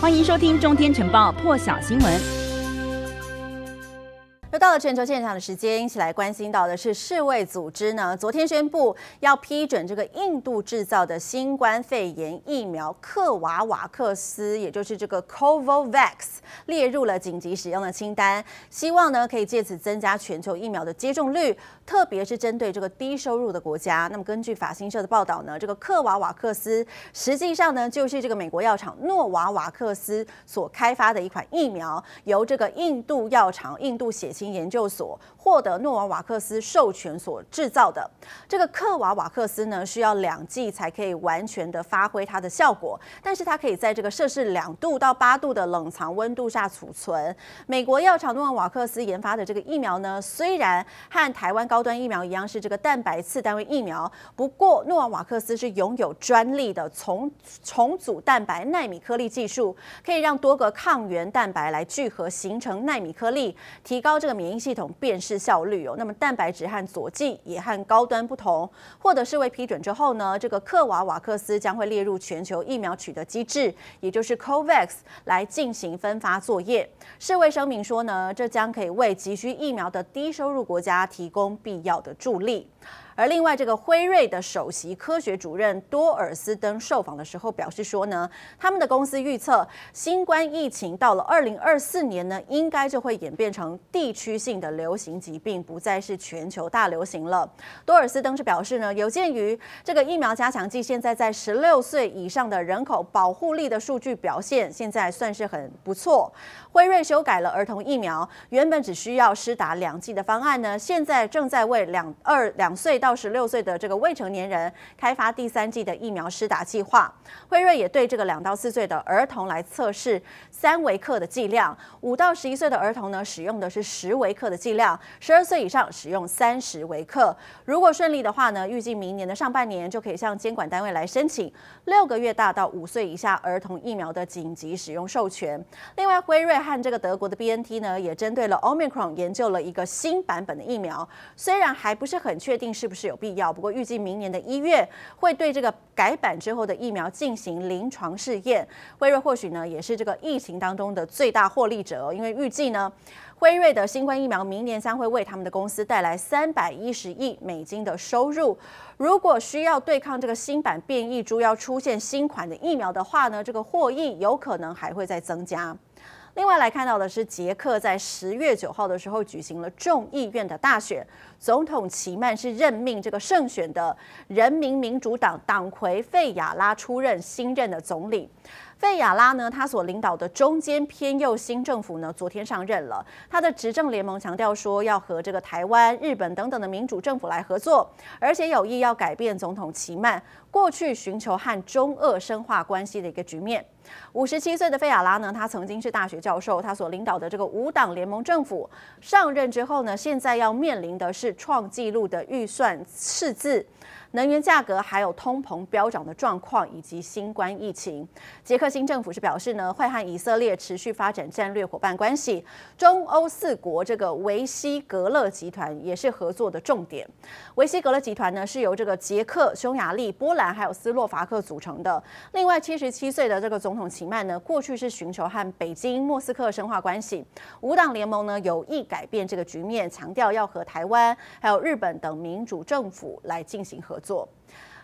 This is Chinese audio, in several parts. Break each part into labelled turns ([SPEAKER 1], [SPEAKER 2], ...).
[SPEAKER 1] 欢迎收听《中天晨报》破晓新
[SPEAKER 2] 闻。到了全球现场的时间，一起来关心到的是世卫组织呢，昨天宣布要批准这个印度制造的新冠肺炎疫苗克瓦瓦克斯，也就是这个 Covovax 列入了紧急使用的清单，希望呢可以借此增加全球疫苗的接种率，特别是针对这个低收入的国家。那么根据法新社的报道呢，这个克瓦瓦克斯实际上呢就是这个美国药厂诺瓦瓦克斯所开发的一款疫苗，由这个印度药厂印度血清研究所获得诺瓦瓦克斯授权所制造的这个克瓦瓦克斯呢，需要两剂才可以完全的发挥它的效果，但是它可以在这个摄氏两度到八度的冷藏温度下储存。美国药厂诺瓦瓦克斯研发的这个疫苗呢，虽然和台湾高端疫苗一样是这个蛋白次单位疫苗，不过诺瓦瓦克斯是拥有专利的重重组蛋白纳米颗粒技术，可以让多个抗原蛋白来聚合形成纳米颗粒，提高这个。免免疫系统辨识效率哦，那么蛋白质和佐剂也和高端不同。获得世卫批准之后呢，这个克瓦瓦克斯将会列入全球疫苗取得机制，也就是 COVAX 来进行分发作业。世卫声明说呢，这将可以为急需疫苗的低收入国家提供必要的助力。而另外，这个辉瑞的首席科学主任多尔斯登受访的时候表示说呢，他们的公司预测，新冠疫情到了二零二四年呢，应该就会演变成地区性的流行疾病，不再是全球大流行了。多尔斯登是表示呢，有鉴于这个疫苗加强剂现在在十六岁以上的人口保护力的数据表现，现在算是很不错。辉瑞修改了儿童疫苗，原本只需要施打两剂的方案呢，现在正在为两二两岁到到十六岁的这个未成年人开发第三剂的疫苗施打计划。辉瑞也对这个两到四岁的儿童来测试三微克的剂量，五到十一岁的儿童呢，使用的是十微克的剂量，十二岁以上使用三十微克。如果顺利的话呢，预计明年的上半年就可以向监管单位来申请六个月大到五岁以下儿童疫苗的紧急使用授权。另外，辉瑞和这个德国的 BNT 呢，也针对了 Omicron 研究了一个新版本的疫苗，虽然还不是很确定是不是。是有必要，不过预计明年的一月会对这个改版之后的疫苗进行临床试验。辉瑞或许呢也是这个疫情当中的最大获利者，因为预计呢辉瑞的新冠疫苗明年将会为他们的公司带来三百一十亿美金的收入。如果需要对抗这个新版变异株要出现新款的疫苗的话呢，这个获益有可能还会再增加。另外来看到的是，捷克在十月九号的时候举行了众议院的大选，总统齐曼是任命这个胜选的人民民主党党魁费亚拉出任新任的总理。费亚拉呢，他所领导的中间偏右新政府呢，昨天上任了。他的执政联盟强调说，要和这个台湾、日本等等的民主政府来合作，而且有意要改变总统齐曼过去寻求和中俄深化关系的一个局面。五十七岁的费亚拉呢，他曾经是大学教授，他所领导的这个五党联盟政府上任之后呢，现在要面临的是创纪录的预算赤字。能源价格还有通膨飙涨的状况，以及新冠疫情，捷克新政府是表示呢，会和以色列持续发展战略伙伴关系。中欧四国这个维希格勒集团也是合作的重点。维希格勒集团呢是由这个捷克、匈牙利、波兰还有斯洛伐克组成的。另外，七十七岁的这个总统齐曼呢，过去是寻求和北京、莫斯科深化关系。五党联盟呢有意改变这个局面，强调要和台湾还有日本等民主政府来进行合作。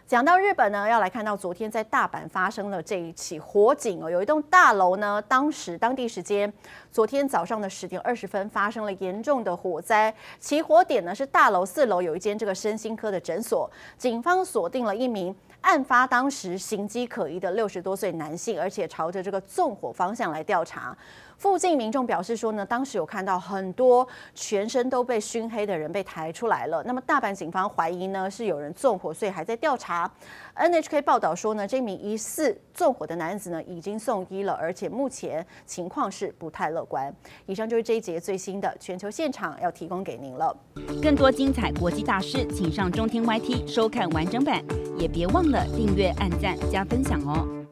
[SPEAKER 2] 讲到日本呢，要来看到昨天在大阪发生了这一起火警哦，有一栋大楼呢，当时当地时间昨天早上的十点二十分发生了严重的火灾，起火点呢是大楼四楼有一间这个身心科的诊所，警方锁定了一名案发当时形迹可疑的六十多岁男性，而且朝着这个纵火方向来调查。附近民众表示说呢，当时有看到很多全身都被熏黑的人被抬出来了。那么大阪警方怀疑呢是有人纵火，所以还在调查。NHK 报道说呢，这名疑似纵火的男子呢已经送医了，而且目前情况是不太乐观。以上就是这一节最新的全球现场要提供给您了。
[SPEAKER 1] 更多精彩国际大师，请上中天 YT 收看完整版，也别忘了订阅、按赞、加分享哦。